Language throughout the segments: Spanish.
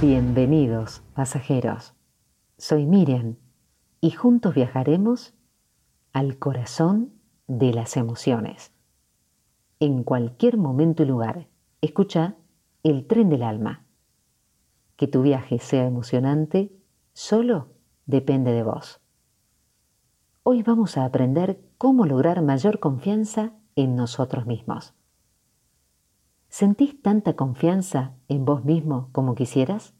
Bienvenidos, pasajeros. Soy Miriam y juntos viajaremos al corazón de las emociones. En cualquier momento y lugar, escucha el tren del alma. Que tu viaje sea emocionante solo depende de vos. Hoy vamos a aprender cómo lograr mayor confianza en nosotros mismos. ¿Sentís tanta confianza en vos mismo como quisieras?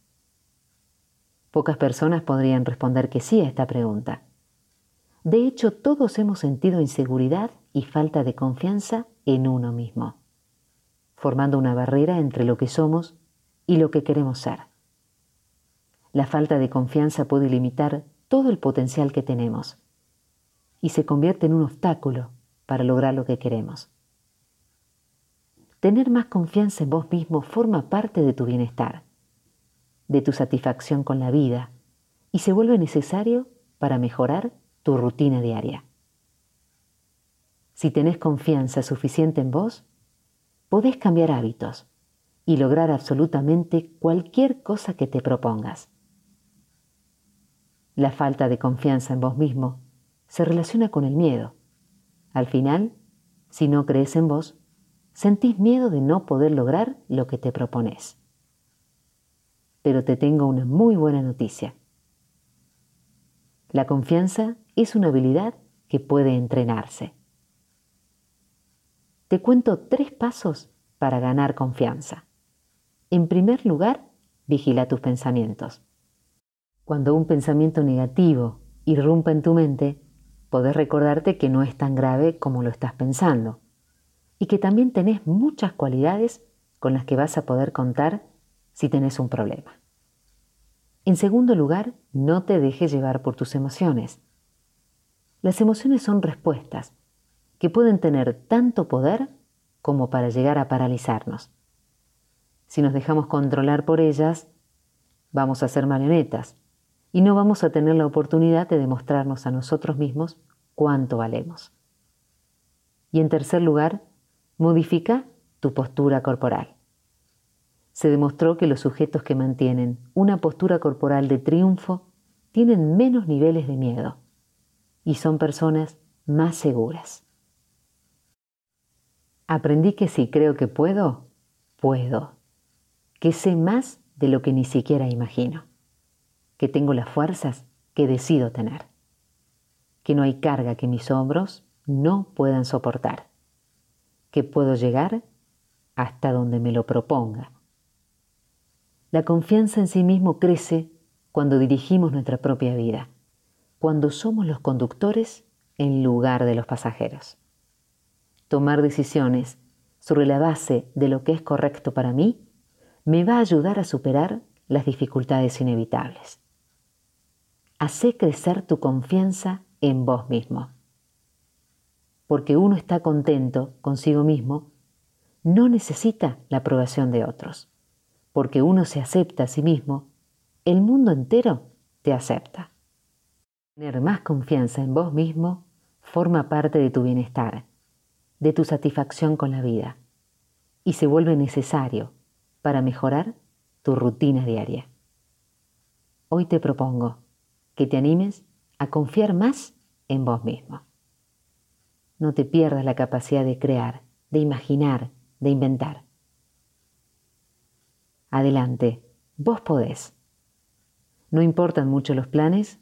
Pocas personas podrían responder que sí a esta pregunta. De hecho, todos hemos sentido inseguridad y falta de confianza en uno mismo, formando una barrera entre lo que somos y lo que queremos ser. La falta de confianza puede limitar todo el potencial que tenemos y se convierte en un obstáculo para lograr lo que queremos. Tener más confianza en vos mismo forma parte de tu bienestar, de tu satisfacción con la vida y se vuelve necesario para mejorar tu rutina diaria. Si tenés confianza suficiente en vos, podés cambiar hábitos y lograr absolutamente cualquier cosa que te propongas. La falta de confianza en vos mismo se relaciona con el miedo. Al final, si no crees en vos, Sentís miedo de no poder lograr lo que te propones. Pero te tengo una muy buena noticia. La confianza es una habilidad que puede entrenarse. Te cuento tres pasos para ganar confianza. En primer lugar, vigila tus pensamientos. Cuando un pensamiento negativo irrumpa en tu mente, podés recordarte que no es tan grave como lo estás pensando y que también tenés muchas cualidades con las que vas a poder contar si tenés un problema. En segundo lugar, no te dejes llevar por tus emociones. Las emociones son respuestas que pueden tener tanto poder como para llegar a paralizarnos. Si nos dejamos controlar por ellas, vamos a ser marionetas y no vamos a tener la oportunidad de demostrarnos a nosotros mismos cuánto valemos. Y en tercer lugar, Modifica tu postura corporal. Se demostró que los sujetos que mantienen una postura corporal de triunfo tienen menos niveles de miedo y son personas más seguras. Aprendí que si creo que puedo, puedo. Que sé más de lo que ni siquiera imagino. Que tengo las fuerzas que decido tener. Que no hay carga que mis hombros no puedan soportar que puedo llegar hasta donde me lo proponga. La confianza en sí mismo crece cuando dirigimos nuestra propia vida, cuando somos los conductores en lugar de los pasajeros. Tomar decisiones sobre la base de lo que es correcto para mí me va a ayudar a superar las dificultades inevitables. Hacé crecer tu confianza en vos mismo porque uno está contento consigo mismo, no necesita la aprobación de otros. Porque uno se acepta a sí mismo, el mundo entero te acepta. Tener más confianza en vos mismo forma parte de tu bienestar, de tu satisfacción con la vida, y se vuelve necesario para mejorar tu rutina diaria. Hoy te propongo que te animes a confiar más en vos mismo. No te pierdas la capacidad de crear, de imaginar, de inventar. Adelante, vos podés. No importan mucho los planes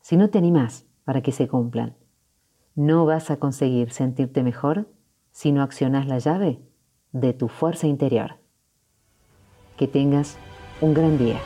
si no te animás para que se cumplan. No vas a conseguir sentirte mejor si no accionás la llave de tu fuerza interior. Que tengas un gran día.